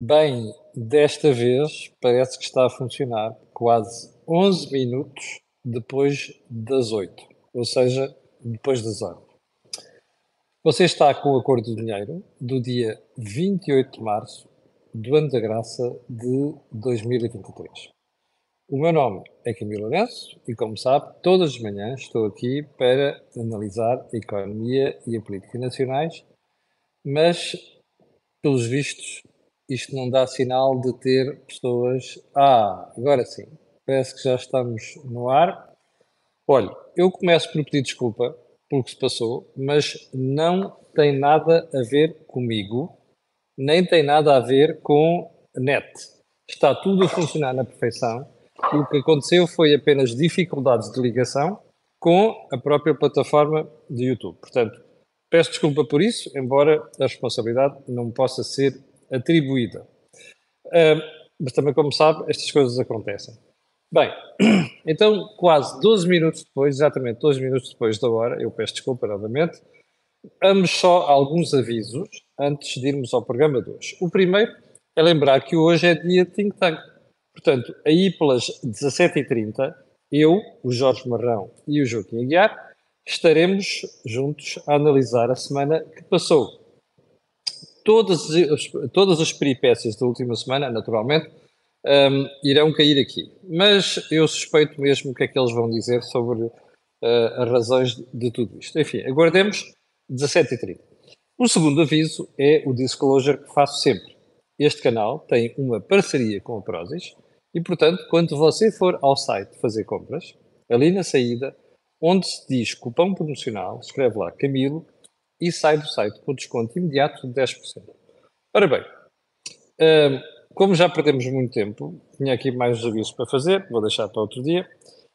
Bem, desta vez parece que está a funcionar quase 11 minutos depois das 8, ou seja, depois das horas. Você está com o Acordo do Dinheiro do dia 28 de março do ano da graça de 2023. O meu nome é Camilo Lourenço e, como sabe, todas as manhãs estou aqui para analisar a economia e a política nacionais, mas, pelos vistos, isto não dá sinal de ter pessoas. Ah, agora sim, parece que já estamos no ar. Olha, eu começo por pedir desculpa pelo que se passou, mas não tem nada a ver comigo, nem tem nada a ver com net. Está tudo a funcionar na perfeição. O que aconteceu foi apenas dificuldades de ligação com a própria plataforma de YouTube. Portanto, peço desculpa por isso, embora a responsabilidade não possa ser atribuída. Uh, mas também, como sabe, estas coisas acontecem. Bem, então, quase 12 minutos depois, exatamente 12 minutos depois da hora, eu peço desculpa novamente, vamos só alguns avisos antes de irmos ao programa de hoje. O primeiro é lembrar que hoje é dia de Think Tank. Portanto, aí pelas 17h30, eu, o Jorge Marrão e o Joaquim Aguiar estaremos juntos a analisar a semana que passou todas, as, todas as peripécias da última semana, naturalmente, um, irão cair aqui. Mas eu suspeito mesmo o que é que eles vão dizer sobre uh, as razões de tudo isto. Enfim, aguardemos 17h30. O segundo aviso é o disclosure que faço sempre. Este canal tem uma parceria com a Prozis e, portanto, quando você for ao site fazer compras, ali na saída, onde se diz cupom promocional, escreve lá Camilo e sai do site com desconto imediato de 10%. Ora bem, hum, como já perdemos muito tempo, tinha aqui mais avisos para fazer, vou deixar para outro dia,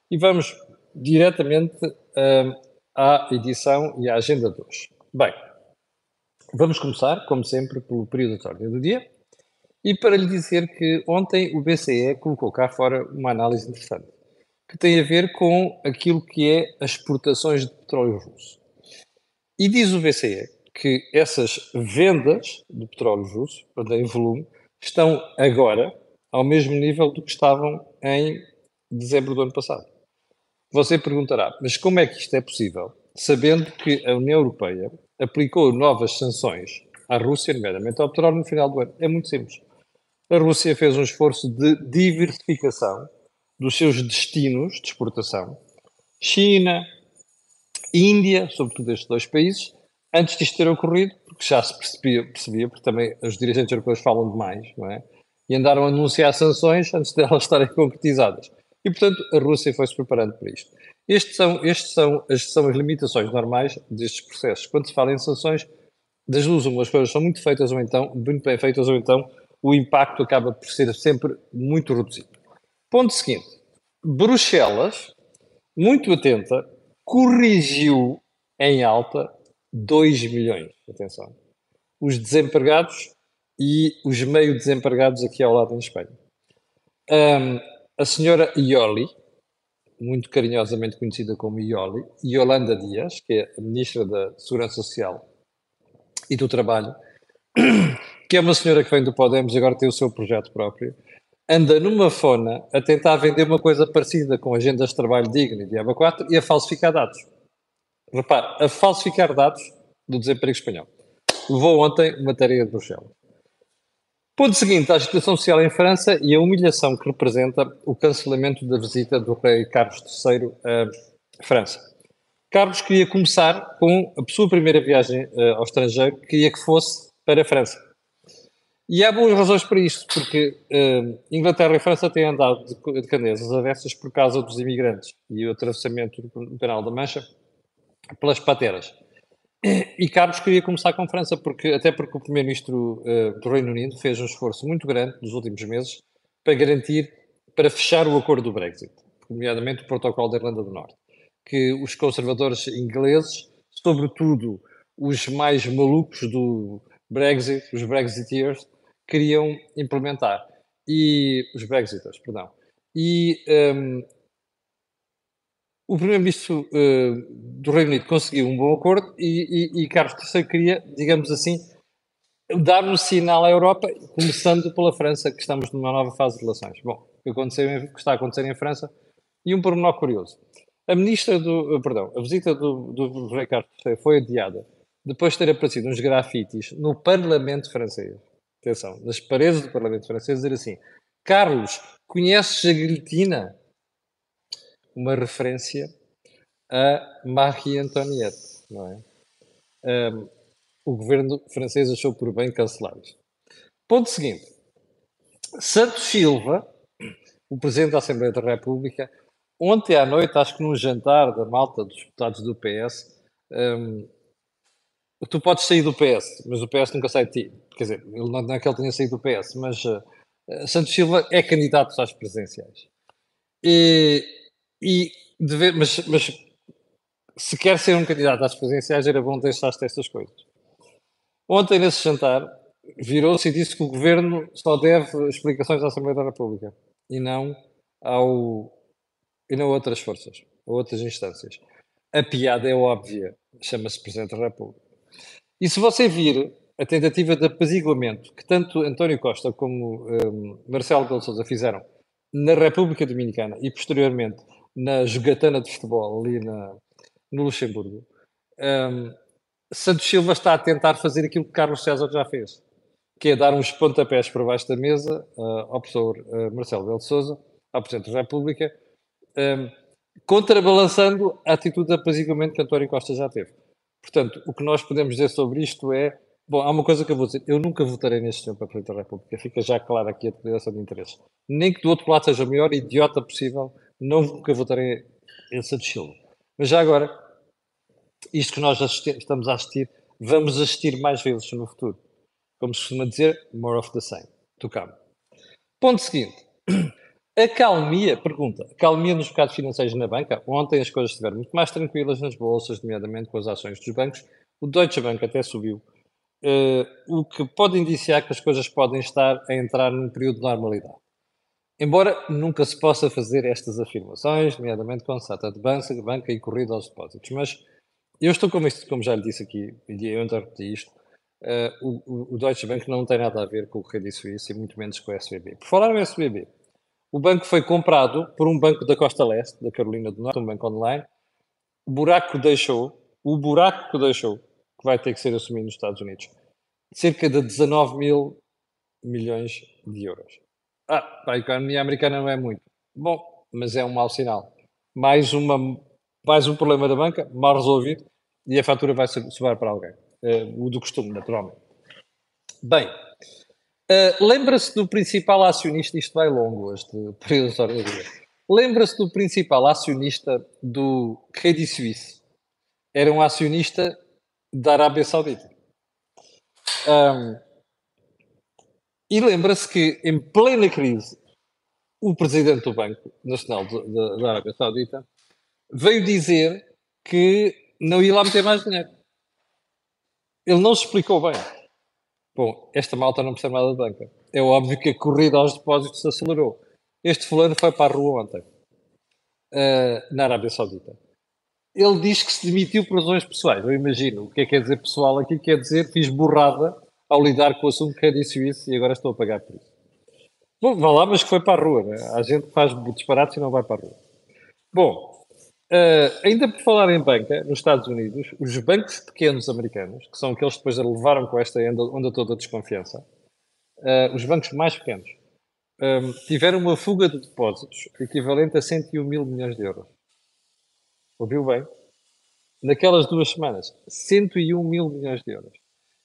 e vamos diretamente hum, à edição e à agenda de hoje. Bem, vamos começar, como sempre, pelo período de ordem do dia, e para lhe dizer que ontem o BCE colocou cá fora uma análise interessante, que tem a ver com aquilo que é as exportações de petróleo russo. E diz o BCE que essas vendas de petróleo russo, em volume, estão agora ao mesmo nível do que estavam em dezembro do ano passado. Você perguntará, mas como é que isto é possível, sabendo que a União Europeia aplicou novas sanções à Rússia, nomeadamente ao petróleo, no final do ano? É muito simples. A Rússia fez um esforço de diversificação dos seus destinos de exportação. China, Índia, sobretudo estes dois países, antes disto ter ocorrido, porque já se percebia, percebia porque também os dirigentes europeus falam demais, não é? E andaram a anunciar sanções antes delas estarem concretizadas. E, portanto, a Rússia foi-se preparando para isto. Estes são, estes são, as, são as limitações normais destes processos. Quando se fala em sanções, das duas, uma, as coisas são muito feitas ou então, muito bem feitas, ou então o impacto acaba por ser sempre muito reduzido. Ponto seguinte. Bruxelas, muito atenta, corrigiu em alta 2 milhões. Atenção. Os desempregados e os meio desempregados aqui ao lado em Espanha. Um, a senhora Ioli, muito carinhosamente conhecida como Ioli, Yolanda Dias, que é a Ministra da Segurança Social e do Trabalho, que é uma senhora que vem do Podemos e agora tem o seu projeto próprio, anda numa fona a tentar vender uma coisa parecida com agendas de trabalho digno e Diaba 4 e a falsificar dados. Repare, a falsificar dados do desemprego espanhol. Levou ontem uma tarefa de Bruxelas. Ponto seguinte, a agitação social em França e a humilhação que representa o cancelamento da visita do rei Carlos III à França. Carlos queria começar com a sua primeira viagem uh, ao estrangeiro, queria que fosse para a França. E há boas razões para isto, porque uh, Inglaterra e França têm andado de, de canezas avessas por causa dos imigrantes e o atravessamento do Canal da Mancha pelas pateras. E Carlos queria começar com França, porque, até porque o primeiro-ministro uh, do Reino Unido fez um esforço muito grande nos últimos meses para garantir, para fechar o acordo do Brexit, nomeadamente o protocolo da Irlanda do Norte, que os conservadores ingleses, sobretudo os mais malucos do Brexit, os Brexiteers, queriam implementar. E os Brexiters, perdão. E um, o primeiro-ministro uh, do Reino Unido conseguiu um bom acordo e, e, e Carlos III queria, digamos assim, dar um sinal à Europa, começando pela França, que estamos numa nova fase de relações. Bom, o que, aconteceu, que está a acontecer em França, e um pormenor curioso. A ministra do, perdão, a visita do, do Ricardo foi adiada depois de ter aparecido uns grafites no Parlamento francês. Atenção, nas paredes do Parlamento francês, dizer assim: Carlos, conheces a guilhotina? Uma referência a Marie Antoinette, não é? Um, o governo francês achou por bem cancelar isto. Ponto seguinte. Santos Silva, o presidente da Assembleia da República, ontem à noite, acho que num jantar da malta dos deputados do PS, um, tu podes sair do PS, mas o PS nunca sai de ti. Quer dizer, ele não é que ele tenha saído do PS, mas uh, Santos Silva é candidato às presidenciais. E, e deve, mas, mas se quer ser um candidato às presidenciais, era bom deixar-se estas coisas. Ontem, nesse jantar, virou-se e disse que o governo só deve explicações à Assembleia da República e não ao e não a outras forças, a outras instâncias. A piada é óbvia, chama-se Presidente da República. E se você vir a tentativa de apaziguamento que tanto António Costa como um, Marcelo Belo Souza fizeram na República Dominicana e posteriormente na jogatana de futebol ali na, no Luxemburgo, um, Santos Silva está a tentar fazer aquilo que Carlos César já fez, que é dar uns pontapés por baixo da mesa uh, ao professor uh, Marcelo Belo de Souza, ao Presidente da República, um, contrabalançando a atitude de apaziguamento que António Costa já teve. Portanto, o que nós podemos dizer sobre isto é, bom, há uma coisa que eu vou dizer, eu nunca votarei neste senhor para Presidente da República, fica já claro aqui a declaração de interesse. Nem que do outro lado seja o maior idiota possível, não nunca votarei em Santos Silva. Mas já agora, isto que nós estamos a assistir, vamos assistir mais vezes no futuro. Como se costuma dizer, more of the same. Tocamos. Ponto seguinte. A pergunta, a calmia nos mercados financeiros na banca? Ontem as coisas estiveram muito mais tranquilas nas bolsas, nomeadamente com as ações dos bancos. O Deutsche Bank até subiu, uh, o que pode indiciar que as coisas podem estar a entrar num período de normalidade. Embora nunca se possa fazer estas afirmações, nomeadamente com sata de banca, banca e corrida aos depósitos, mas eu estou convencido, como já lhe disse aqui, e eu interrompi isto, uh, o, o, Deutsche Bank não tem nada a ver com o Credit Suisse e muito menos com o SBB. Por falar no SBB, o banco foi comprado por um banco da Costa Leste, da Carolina do Norte, um banco online. O buraco deixou, o buraco que deixou, que vai ter que ser assumido nos Estados Unidos, cerca de 19 mil milhões de euros. Ah, para a economia americana não é muito. Bom, mas é um mau sinal. Mais uma mais um problema da banca, mal resolvido, e a fatura vai sobrar para alguém. Uh, o do costume, naturalmente. Bem, uh, lembra-se do principal acionista, isto vai longo, dia. Lembra-se do principal acionista do Credit Suisse? Era um acionista da Arábia Saudita. Um, e lembra-se que, em plena crise, o presidente do Banco Nacional da Arábia Saudita veio dizer que não ia lá meter mais dinheiro. Ele não se explicou bem. Bom, esta malta não percebe nada de banca. É óbvio que a corrida aos depósitos se acelerou. Este fulano foi para a rua ontem, uh, na Arábia Saudita. Ele diz que se demitiu por razões pessoais. Eu imagino. O que é que quer dizer pessoal aqui? Quer dizer, fiz borrada ao lidar com o assunto que é disso isso e agora estou a pagar por isso. Bom, vá lá, mas que foi para a rua. Né? Há gente faz disparates e não vai para a rua. Bom, Uh, ainda por falar em banca, nos Estados Unidos, os bancos pequenos americanos, que são aqueles que depois levaram com esta onda, toda de desconfiança, uh, os bancos mais pequenos, um, ehm, tiveram uma fuga de depósitos equivalente a 101 mil milhões de euros. Ouviu bem? Naquelas duas semanas, 101 mil milhões de euros.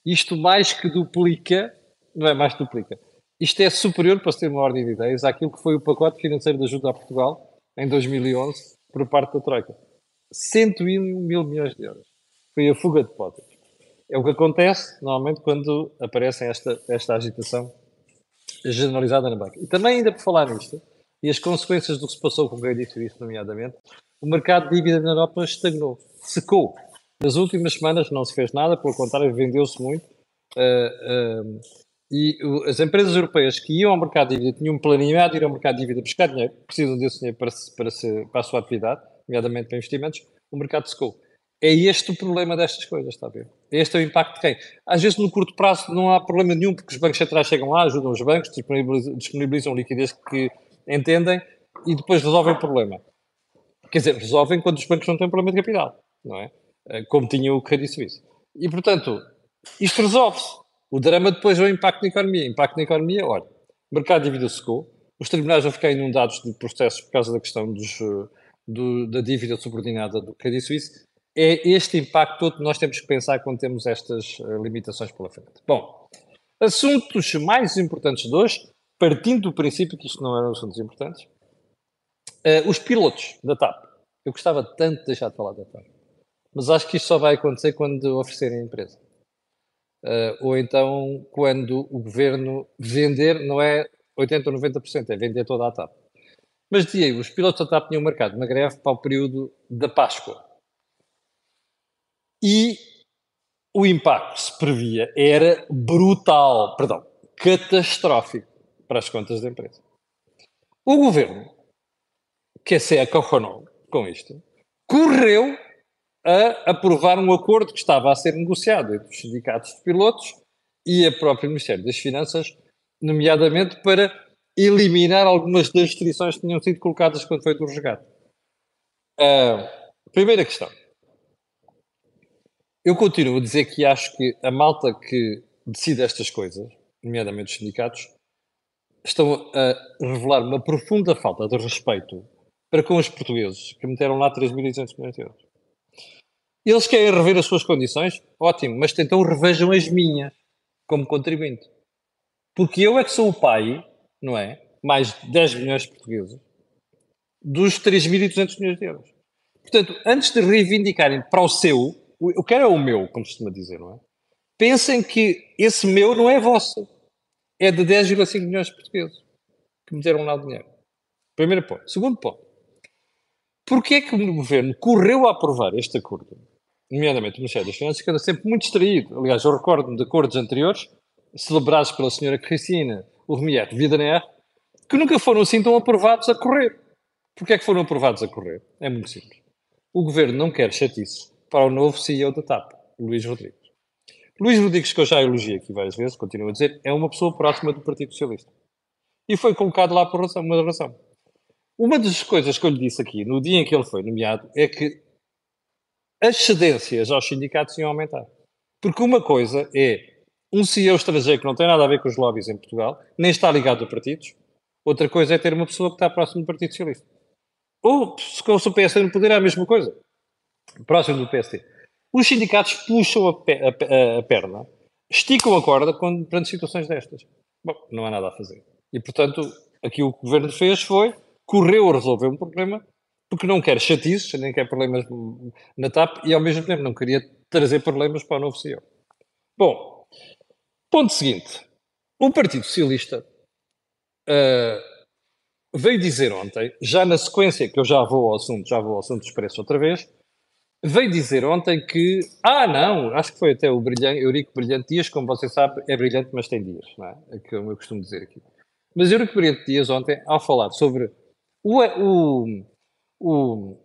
Isto mais que duplica, não é mais que duplica, isto é superior, para se ter uma ordem de ideias, àquilo que foi o pacote financeiro de ajuda a Portugal em 2011, por parte da Troika. 101 mil milhões de euros. Foi a fuga de potes. É o que acontece normalmente quando aparece esta, esta agitação generalizada na banca. E também, ainda por falar nisto, e as consequências do que se passou com o Credit Suisse, nomeadamente, o mercado de dívida na Europa estagnou, secou. Nas últimas semanas não se fez nada, pelo contrário, vendeu-se muito. Uh, uh, e as empresas europeias que iam ao mercado de dívida, tinham planeado ir ao mercado de dívida buscar dinheiro, precisam desse dinheiro para, para, para a sua atividade, nomeadamente para investimentos, o mercado secou. É este o problema destas coisas, está a ver? Este é o impacto de quem? Às vezes, no curto prazo, não há problema nenhum, porque os bancos centrais chegam lá, ajudam os bancos, disponibilizam, disponibilizam liquidez que entendem e depois resolvem o problema. Quer dizer, resolvem quando os bancos não têm problema de capital, não é? Eh, como tinha o Credit Suisse. E, portanto, isto resolve-se. O drama depois é o impacto na economia. Impacto na economia, olha, o mercado de dívida secou, os tribunais vão ficar inundados de processos por causa da questão dos, eh, do, da dívida subordinada do Credit Suisse. É este impacto todo que nós temos que pensar quando temos estas uh, limitações pela frente. Bom, assuntos mais importantes de hoje, partindo do princípio que isto não eram assuntos importantes, uh, os pilotos da TAP. Eu gostava tanto de deixar de falar da TAP, mas acho que isto só vai acontecer quando oferecerem a empresa. Uh, ou então quando o governo vender, não é 80% ou 90%, é vender toda a TAP. Mas dizia os pilotos da TAP tinham marcado uma greve para o período da Páscoa. E o impacto que se previa era brutal, perdão, catastrófico para as contas da empresa. O governo, que se acaronou com isto, correu a aprovar um acordo que estava a ser negociado entre os sindicatos de pilotos e a própria Ministério das Finanças, nomeadamente para eliminar algumas das restrições que tinham sido colocadas quando foi do resgate. Uh, primeira questão. Eu continuo a dizer que acho que a malta que decide estas coisas, nomeadamente os sindicatos, estão a revelar uma profunda falta de respeito para com os portugueses que meteram lá 3.200 milhões de euros. Eles querem rever as suas condições? Ótimo, mas então revejam as minhas como contribuinte. Porque eu é que sou o pai, não é? Mais 10 milhões de portugueses, dos 3.200 milhões de euros. Portanto, antes de reivindicarem para o seu, o que era o meu, como costuma dizer, não é? Pensem que esse meu não é vosso. É de 10,5 milhões de portugueses que meteram lá o dinheiro. Primeiro ponto. Segundo ponto. Porquê é que o governo correu a aprovar este acordo nomeadamente o Ministério das Finanças, que anda sempre muito distraído. Aliás, eu recordo-me de acordos anteriores, celebrados pela senhora Cristina Urmier Vidaner, que nunca foram assim tão aprovados a correr. Porquê é que foram aprovados a correr? É muito simples. O governo não quer chatice para o novo CEO da TAP, Luís Rodrigues. Luís Rodrigues, que eu já elogiei aqui várias vezes, continuo a dizer, é uma pessoa próxima do Partido Socialista. E foi colocado lá por razão, uma razão. Uma das coisas que eu lhe disse aqui, no dia em que ele foi nomeado, é que as cedências aos sindicatos iam aumentar. Porque uma coisa é um CEO estrangeiro que não tem nada a ver com os lobbies em Portugal, nem está ligado a partidos. Outra coisa é ter uma pessoa que está próximo do Partido Socialista. Ou, se o PSD no poder, é a mesma coisa. Próximo do PSD. Os sindicatos puxam a, pe a, a perna, esticam a corda quando, perante situações destas. Bom, não há nada a fazer. E, portanto, aqui o que o governo fez foi, correu a resolver um problema porque não quer chatices, nem quer problemas na TAP e ao mesmo tempo não queria trazer problemas para o novo CEO. Bom, ponto seguinte. O Partido Socialista uh, veio dizer ontem, já na sequência que eu já vou ao assunto, já vou ao assunto preços outra vez, veio dizer ontem que, ah não, acho que foi até o brilhante, Eurico Brilhante Dias, como você sabe, é brilhante, mas tem dias, não é? É como eu costumo dizer aqui. Mas Eurico Brilhante Dias ontem, ao falar sobre o, o o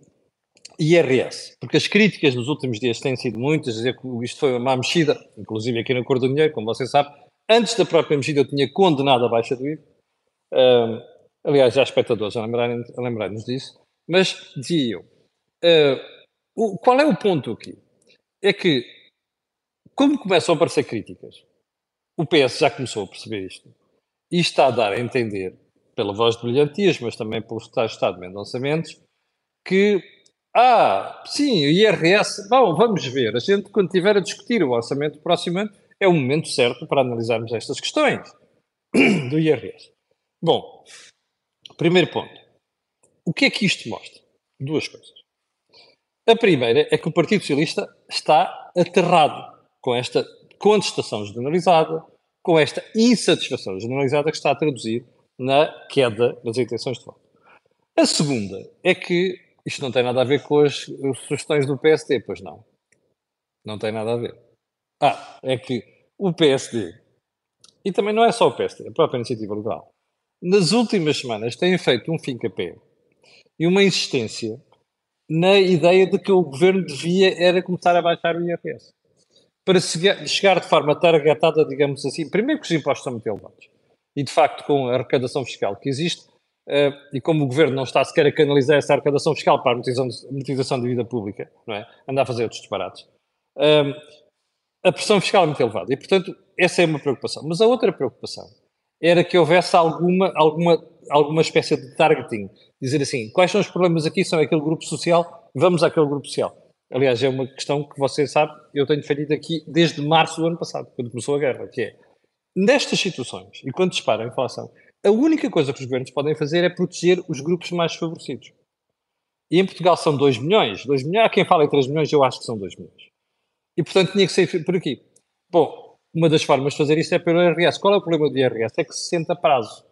IRS, porque as críticas nos últimos dias têm sido muitas, dizer que isto foi uma má mexida, inclusive aqui no Cor do Dinheiro, como você sabe, antes da própria mexida eu tinha condenado a baixa do IVA, aliás, já espectadores a lembrarem-nos lembrarem disso, mas dizia eu, uh, o, qual é o ponto aqui? É que, como começam a aparecer críticas, o PS já começou a perceber isto, e está a dar a entender, pela voz de brilhantias, mas também pelo estado de lançamentos, que, ah, sim, o IRS, bom, vamos ver, a gente quando estiver a discutir o orçamento do próximo ano, é o momento certo para analisarmos estas questões do IRS. Bom, primeiro ponto. O que é que isto mostra? Duas coisas. A primeira é que o Partido Socialista está aterrado com esta contestação generalizada, com esta insatisfação generalizada que está a traduzir na queda das intenções de voto. A segunda é que isto não tem nada a ver com as, sugestões do PSD, pois não. Não tem nada a ver. Ah, é que o PSD, e também não é só o PSD, a própria iniciativa liberal, nas últimas semanas têm feito um fim capé e uma insistência na ideia de que o governo devia era começar a baixar o IRS. Para chegar de forma targetada, digamos assim, primeiro que os impostos são muito elevados. E, de facto, com a arrecadação fiscal que existe, Uh, e como o governo não está sequer a canalizar essa arrecadação fiscal para a amortização, de vida pública, não é? Anda a fazer outros disparates. Uh, a pressão fiscal é muito elevada e, portanto, essa é uma preocupação. Mas a outra preocupação era que houvesse alguma, alguma, alguma espécie de targeting. Dizer assim, quais são os problemas aqui? São aquele grupo social, vamos àquele grupo social. Aliás, é uma questão que você sabe, eu tenho feito aqui desde março do ano passado, quando começou a guerra, que é, nestas situações, e quando dispara a inflação, a única coisa que os governos podem fazer é proteger os grupos mais desfavorecidos. E em Portugal são 2 milhões. 2 milhões, há quem fala em 3 milhões, eu acho que são 2 milhões. E portanto tinha que ser por aqui. Bom, uma das formas de fazer isso é pelo IRS. Qual é o problema do IRS? É que se senta a prazo.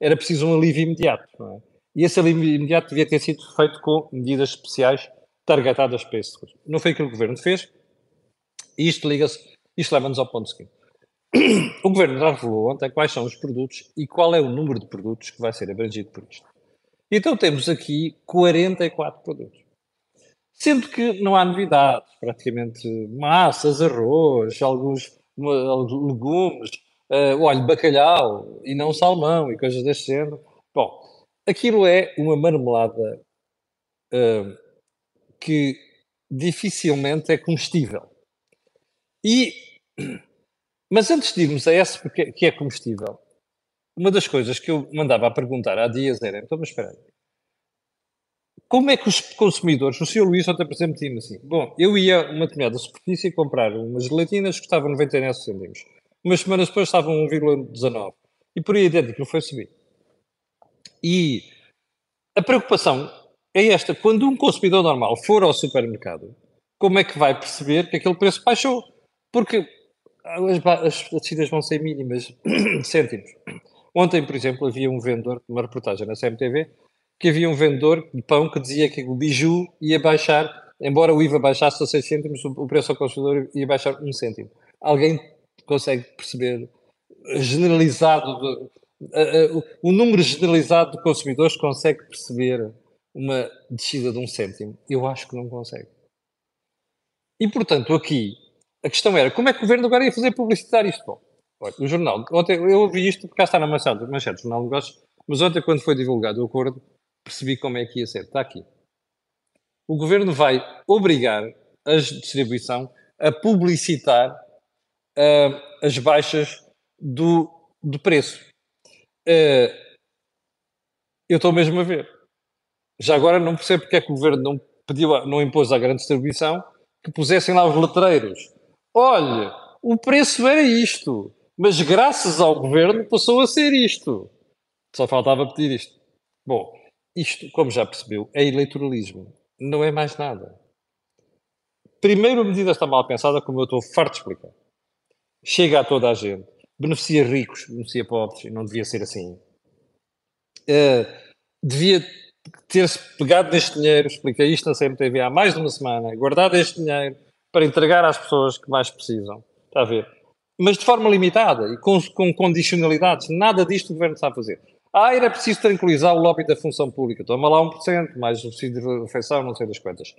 Era preciso um alívio imediato. É? E esse alívio imediato devia ter sido feito com medidas especiais targetadas para esse Não foi aquilo que o governo fez. E isto liga-se, isto leva-nos ao ponto seguinte. O governo já revelou ontem quais são os produtos e qual é o número de produtos que vai ser abrangido por isto. Então temos aqui 44 produtos. Sendo que não há novidades, praticamente massas, arroz, alguns legumes, uh, olha, bacalhau e não salmão e coisas desse género. Bom, aquilo é uma marmelada uh, que dificilmente é comestível. E mas antes de irmos a esse que é comestível, uma das coisas que eu mandava a perguntar há dias era, então, mas espera aí, como é que os consumidores, o Sr. Luís ontem, por exemplo, tinha assim, bom, eu ia a uma determinada superfície comprar umas gelatinas que custavam 99 cêntimos, umas semanas depois estavam 1,19 e por aí adiante não foi subir. E a preocupação é esta, quando um consumidor normal for ao supermercado, como é que vai perceber que aquele preço baixou? Porque as, as descidas vão ser mínimas, cêntimos. Ontem, por exemplo, havia um vendedor, uma reportagem na CMTV, que havia um vendedor de pão que dizia que o biju ia baixar, embora o IVA baixasse a 6 cêntimos, o preço ao consumidor ia baixar 1 cêntimo. Alguém consegue perceber generalizado, de, uh, uh, o número generalizado de consumidores consegue perceber uma descida de um cêntimo? Eu acho que não consegue. E, portanto, aqui a questão era como é que o governo agora ia fazer publicitar isto? Bom, olha, o jornal, ontem eu ouvi isto porque cá está na manchete, manchete do Jornal de Negócios, mas ontem, quando foi divulgado o acordo, percebi como é que ia ser. Está aqui. O governo vai obrigar a distribuição a publicitar uh, as baixas do, do preço. Uh, eu estou mesmo a ver. Já agora não percebo porque é que o governo não pediu, não impôs à grande distribuição que pusessem lá os letreiros olha, o preço era isto, mas graças ao governo passou a ser isto. Só faltava pedir isto. Bom, isto, como já percebeu, é eleitoralismo. Não é mais nada. Primeiro, a medida está mal pensada, como eu estou farto de explicar. Chega a toda a gente. Beneficia ricos, beneficia pobres, e não devia ser assim. Uh, devia ter-se pegado neste dinheiro, expliquei isto na CMTV há mais de uma semana, guardado este dinheiro, para entregar às pessoas que mais precisam. Está a ver? Mas de forma limitada e com, com condicionalidades. Nada disto o governo está a fazer. Ah, era preciso tranquilizar o lobby da função pública. Toma lá 1%, mais subsídio de refeição, não sei das quantas.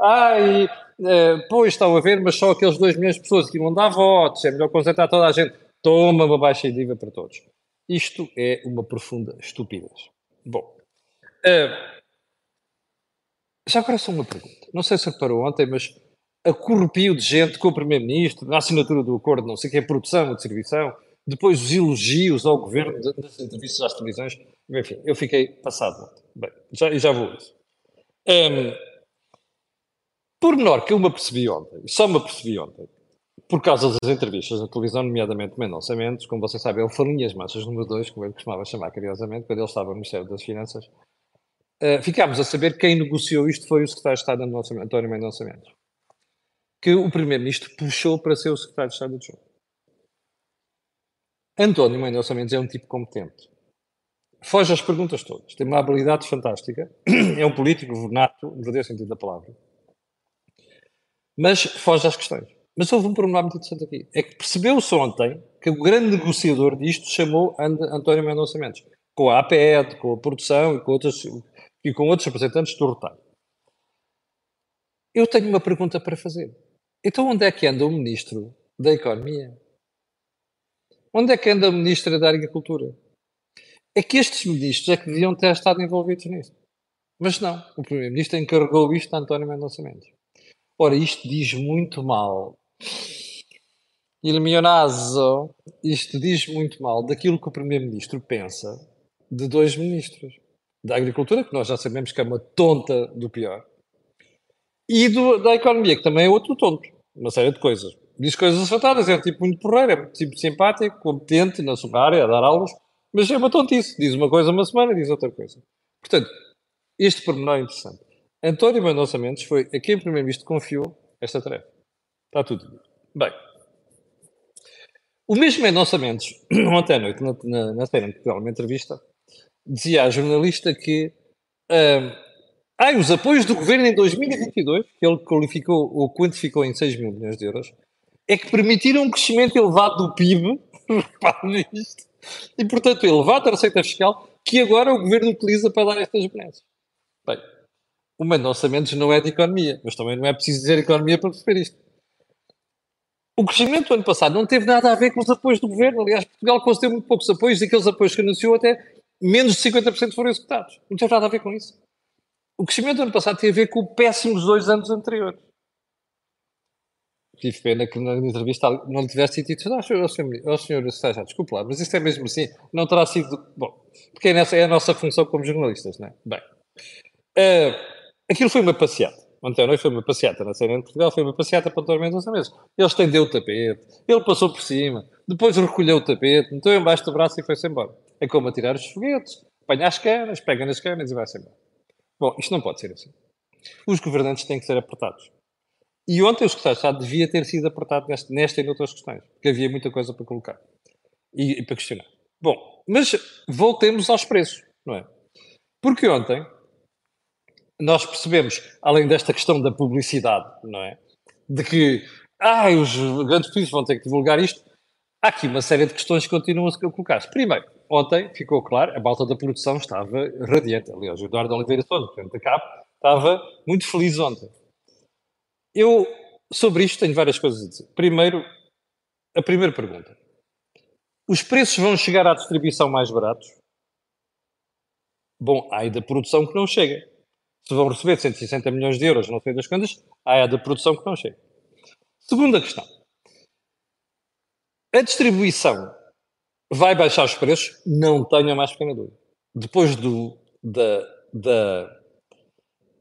Ah, e, eh, pois, estão a ver, mas só aqueles 2 milhões de pessoas que vão dar votos, é melhor concentrar toda a gente. Toma uma baixa IVA para todos. Isto é uma profunda estupidez. Bom, eh, já agora só uma pergunta. Não sei se reparou ontem, mas a corrupio de gente com o Primeiro-Ministro, na assinatura do acordo, não sei o que é produção ou distribuição, depois os elogios ao governo das entrevistas às televisões, enfim, eu fiquei passado. Bem, já, já vou isso. Um, por menor que eu me apercebi ontem, só me apercebi ontem, por causa das entrevistas na televisão, nomeadamente Mendonça Mendes, como vocês sabem, ele falinha as massas número 2, como ele costumava chamar carinhosamente, quando ele estava no Ministério das Finanças. Uh, ficámos a saber que quem negociou isto foi o secretário de Estado António Mendonça Mendes que o Primeiro-Ministro puxou para ser o Secretário de Estado adjunto. António Mendonça Mendes é um tipo competente. Foge às perguntas todas. Tem uma habilidade fantástica. É um político nato, no verdadeiro sentido da palavra. Mas foge às questões. Mas houve um problema muito interessante aqui. É que percebeu-se ontem que o grande negociador disto chamou António Mendonça Mendes. Com a APED, com a produção e com, outros, e com outros representantes do retalho. Eu tenho uma pergunta para fazer. Então, onde é que anda o Ministro da Economia? Onde é que anda o Ministro da Agricultura? É que estes ministros é que deviam ter estado envolvidos nisto. Mas não, o Primeiro-Ministro encarregou isto a António Mendonça Mendes. Ora, isto diz muito mal. Il Mionazo, isto diz muito mal daquilo que o Primeiro-Ministro pensa de dois ministros. Da Agricultura, que nós já sabemos que é uma tonta do pior, e do, da Economia, que também é outro tonto. Uma série de coisas. Diz coisas acertadas, é um tipo muito porreiro, é um tipo simpático, competente na sua área, a dar aulas, mas é uma tontice. Diz uma coisa uma semana, diz outra coisa. Portanto, este pormenor é interessante. António Mendonça Mendes foi a quem o Primeiro-Ministro confiou esta tarefa. Está tudo. Bem. O mesmo Mendonça Mendes, ontem à noite, na, na, na uma entrevista, dizia à jornalista que uh, ah, os apoios do governo em 2022, que ele qualificou ou quantificou em 6 mil milhões de euros, é que permitiram um crescimento elevado do PIB, nisto, e portanto elevado a receita fiscal, que agora o governo utiliza para dar estas benesses. Bem, o Mendonça Mendes não é de economia, mas também não é preciso dizer economia para perceber isto. O crescimento do ano passado não teve nada a ver com os apoios do governo. Aliás, Portugal concedeu muito poucos apoios e aqueles apoios que anunciou até menos de 50% foram executados. Não teve nada a ver com isso. O crescimento do ano passado tem a ver com o péssimos dois anos anteriores. Tive pena que na entrevista não lhe tivesse dito, não, senhor, senhor, senhor Sérgio, desculpe lá, mas isto é mesmo assim, não terá sido, bom, porque é, nessa, é a nossa função como jornalistas, não é? Bem, uh, aquilo foi uma passeata. Ontem à noite foi uma passeata na cena de Portugal, foi uma passeata para António Mendonça mesmo. Ele estendeu o tapete, ele passou por cima, depois recolheu o tapete, meteu embaixo do braço e foi-se embora. É como atirar os foguetes, apanha as canas, pega nas canas e vai-se embora. Bom, isto não pode ser assim. Os governantes têm que ser apertados. E ontem o secretário de Estado devia ter sido apertado nesta, nesta e noutras questões, porque havia muita coisa para colocar e, e para questionar. Bom, mas voltemos aos preços, não é? Porque ontem nós percebemos, além desta questão da publicidade, não é? De que, ah, os grandes países vão ter que divulgar isto, há aqui uma série de questões que continuam a colocar-se. Primeiro, ontem ficou claro, a malta da produção estava radiante. Aliás, o Eduardo Oliveira Souza, presidente da CAP, estava muito feliz ontem. Eu, sobre isto, tenho várias coisas a dizer. Primeiro, a primeira pergunta. Os preços vão chegar à distribuição mais baratos? Bom, há aí da produção que não chega. Se vão receber 160 milhões de euros, não sei das quantas, há aí da produção que não chega. Segunda questão. A distribuição vai baixar os preços? Não tenho a mais pequena dúvida. Depois do, da, da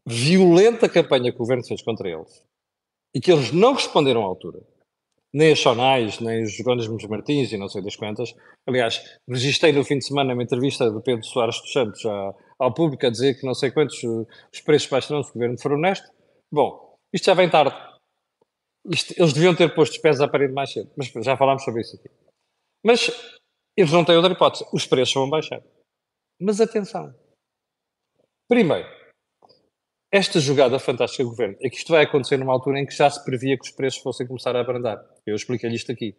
violenta campanha que o governo fez contra eles e que eles não responderam à altura, nem as Sonais, nem os Jerónimos Martins e não sei das quantas. Aliás, registrei no fim de semana uma entrevista do Pedro Soares dos Santos ao público a dizer que não sei quantos os preços baixaram se o governo for honesto. Bom, isto já vem tarde. Isto, eles deviam ter posto os pés à parede mais cedo, mas já falámos sobre isso aqui. Mas eles não têm outra hipótese. Os preços vão baixar. Mas atenção. Primeiro, esta jogada fantástica do governo é que isto vai acontecer numa altura em que já se previa que os preços fossem começar a abrandar. Eu expliquei-lhe isto aqui.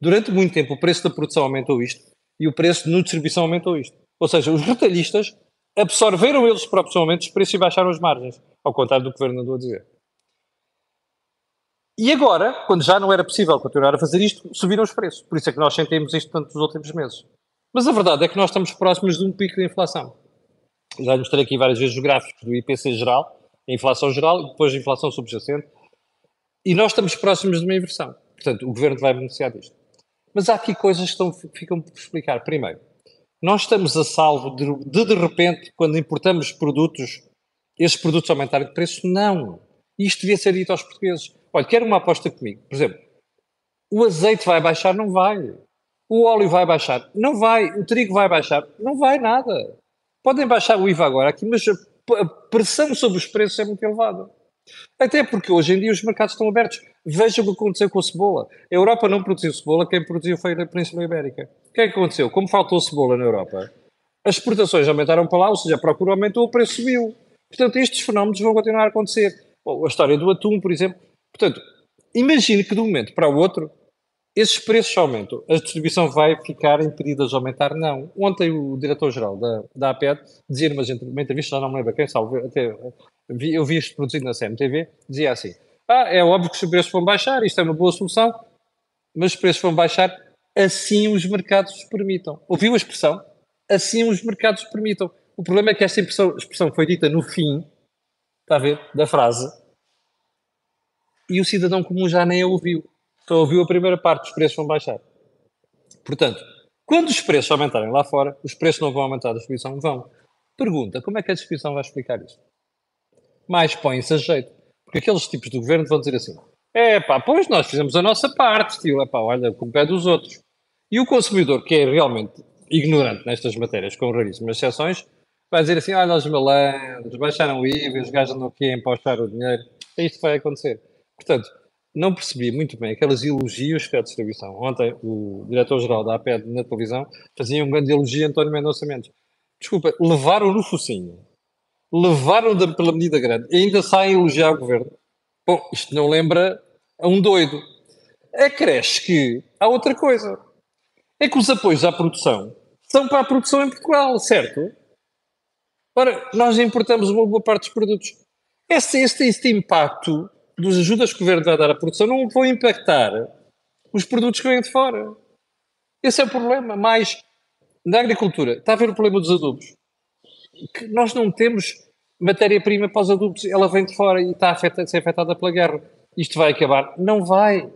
Durante muito tempo, o preço da produção aumentou isto e o preço de distribuição aumentou isto. Ou seja, os retalhistas absorveram eles próprios aumentos os preços e baixaram as margens, ao contrário do que o governo andou a dizer. E agora, quando já não era possível continuar a fazer isto, subiram os preços. Por isso é que nós sentimos isto tanto nos últimos meses. Mas a verdade é que nós estamos próximos de um pico de inflação. Já mostrei aqui várias vezes os gráficos do IPC geral, a inflação geral e depois a inflação subjacente. E nós estamos próximos de uma inversão. Portanto, o governo vai beneficiar disto. Mas há aqui coisas que estão, ficam por explicar. Primeiro, nós estamos a salvo de, de, de repente, quando importamos produtos, esses produtos aumentarem de preço? Não. Isto devia ser dito aos portugueses. Olha, quer uma aposta comigo? Por exemplo, o azeite vai baixar? Não vai. O óleo vai baixar? Não vai. O trigo vai baixar? Não vai nada. Podem baixar o IVA agora aqui, mas a pressão sobre os preços é muito elevada. Até porque hoje em dia os mercados estão abertos. Veja o que aconteceu com a cebola. A Europa não produziu cebola, quem produziu foi a Península Ibérica. O que é que aconteceu? Como faltou cebola na Europa, as exportações aumentaram para lá, ou seja, a procura aumentou, o preço subiu. Portanto, estes fenómenos vão continuar a acontecer. A história do atum, por exemplo, Portanto, imagine que de um momento para o outro esses preços aumentam. A distribuição vai ficar impedida de aumentar? Não. Ontem o diretor-geral da, da APED dizia numa, entrevista, já não me lembro quem salve, até, vi, eu vi isto produzido na CMTV, dizia assim, ah, é óbvio que os preços vão baixar, isto é uma boa solução, mas os preços vão baixar assim os mercados os permitam. Ouviu a expressão? Assim os mercados permitam. O problema é que esta expressão foi dita no fim, está a ver, da frase, e o cidadão comum já nem a ouviu. Só ouviu a primeira parte, os preços vão baixar. Portanto, quando os preços aumentarem lá fora, os preços não vão aumentar, a distribuição vão. Pergunta, como é que a distribuição vai explicar isto? Mais põe-se a jeito. Porque aqueles tipos do governo vão dizer assim, é pá, pois nós fizemos a nossa parte, tio, é pá, olha, com o pé dos outros. E o consumidor, que é realmente ignorante nestas matérias, com raríssimas exceções, vai dizer assim, olha os malandros, baixaram o IVA, os gajos andam aqui a empostar o dinheiro. Isto vai acontecer. Portanto, não percebi muito bem aqueles elogios que a distribuição. Ontem, o diretor-geral da APED na televisão fazia um grande elogio a António Mendonça Mendes. Desculpa, levaram no focinho. Levaram pela medida grande. E ainda saem a elogiar o governo. Bom, isto não lembra a um doido. Acresce que há outra coisa. É que os apoios à produção são para a produção em Portugal, certo? Ora, nós importamos uma boa parte dos produtos. Este, este, este impacto das ajudas que o governo vai dar à produção não vão impactar os produtos que vêm de fora. Esse é o problema. Mais na agricultura, está a ver o problema dos adubos. Que nós não temos matéria-prima para os adubos, ela vem de fora e está a ser afetada pela guerra. Isto vai acabar? Não vai.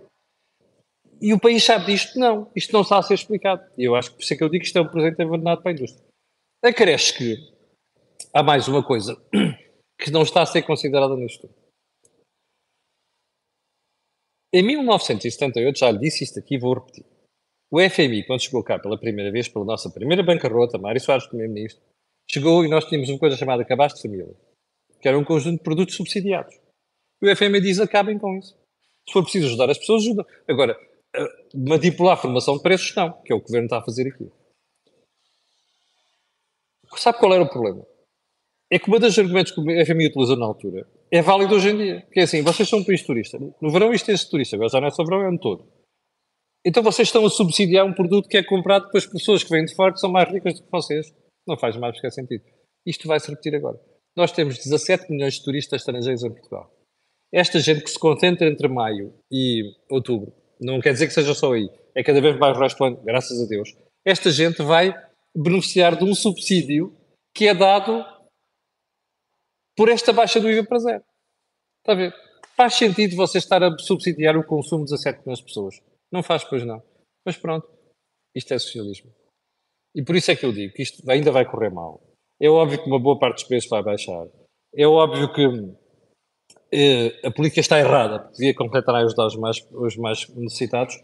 E o país sabe disto? Não. Isto não está a ser explicado. E eu acho que por isso é que eu digo que isto é um presente envenenado para a indústria. Acresce que há mais uma coisa que não está a ser considerada nisto. Em 1978, já lhe disse isto aqui, vou repetir. O FMI, quando chegou cá pela primeira vez, pela nossa primeira bancarrota, Mário Soares, primeiro-ministro, chegou e nós tínhamos uma coisa chamada cabaz de família, que era um conjunto de produtos subsidiados. O FMI diz, acabem com isso. Se for preciso ajudar as pessoas, ajudam. Agora, eh, manipular a formação de preços, não, que é o que o governo está a fazer aqui. Sabe qual era o problema? é que uma das argumentos que a FMI utilizou na altura é válido hoje em dia. Que é assim, vocês são um país turista. No verão isto é turista, agora já não é só verão, é ano todo. Então vocês estão a subsidiar um produto que é comprado pelas pessoas que vêm de fora que são mais ricas do que vocês. Não faz mais qualquer sentido. Isto vai se repetir agora. Nós temos 17 milhões de turistas estrangeiros em Portugal. Esta gente que se concentra entre maio e outubro, não quer dizer que seja só aí, é cada vez mais o resto do ano, graças a Deus. Esta gente vai beneficiar de um subsídio que é dado por esta baixa do IVA para zero. Está a ver? Faz sentido você estar a subsidiar o consumo de 17 milhões de pessoas. Não faz, pois não. Mas pronto, isto é socialismo. E por isso é que eu digo que isto ainda vai correr mal. É óbvio que uma boa parte dos preços vai baixar. É óbvio que eh, a política está errada, porque devia completar ajudar os mais, os mais necessitados.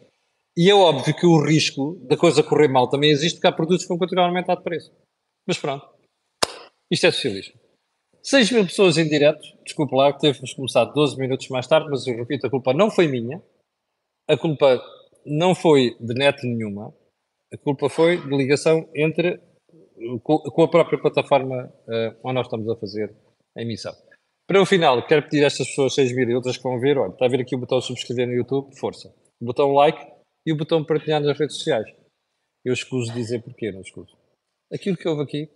E é óbvio que o risco da coisa correr mal também existe, porque há produtos que vão continuar a aumentar de preço. Mas pronto, isto é socialismo. 6 mil pessoas em direto, desculpe lá, que teve começado 12 minutos mais tarde, mas eu repito, a culpa não foi minha, a culpa não foi de net nenhuma, a culpa foi de ligação entre com a própria plataforma uh, onde nós estamos a fazer a emissão. Para o final, quero pedir a estas pessoas, 6 mil e outras que vão ver, olha, está a ver aqui o botão subscrever no YouTube, força. O botão like e o botão partilhar nas redes sociais. Eu escuso dizer porquê, não escuso. Aquilo que houve aqui,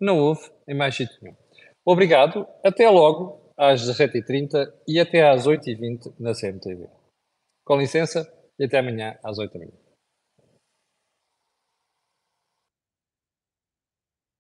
não houve em mais sítio nenhum. Obrigado, até logo às 17h30 e até às 8h20 na CMTV. Com licença e até amanhã às 8h30.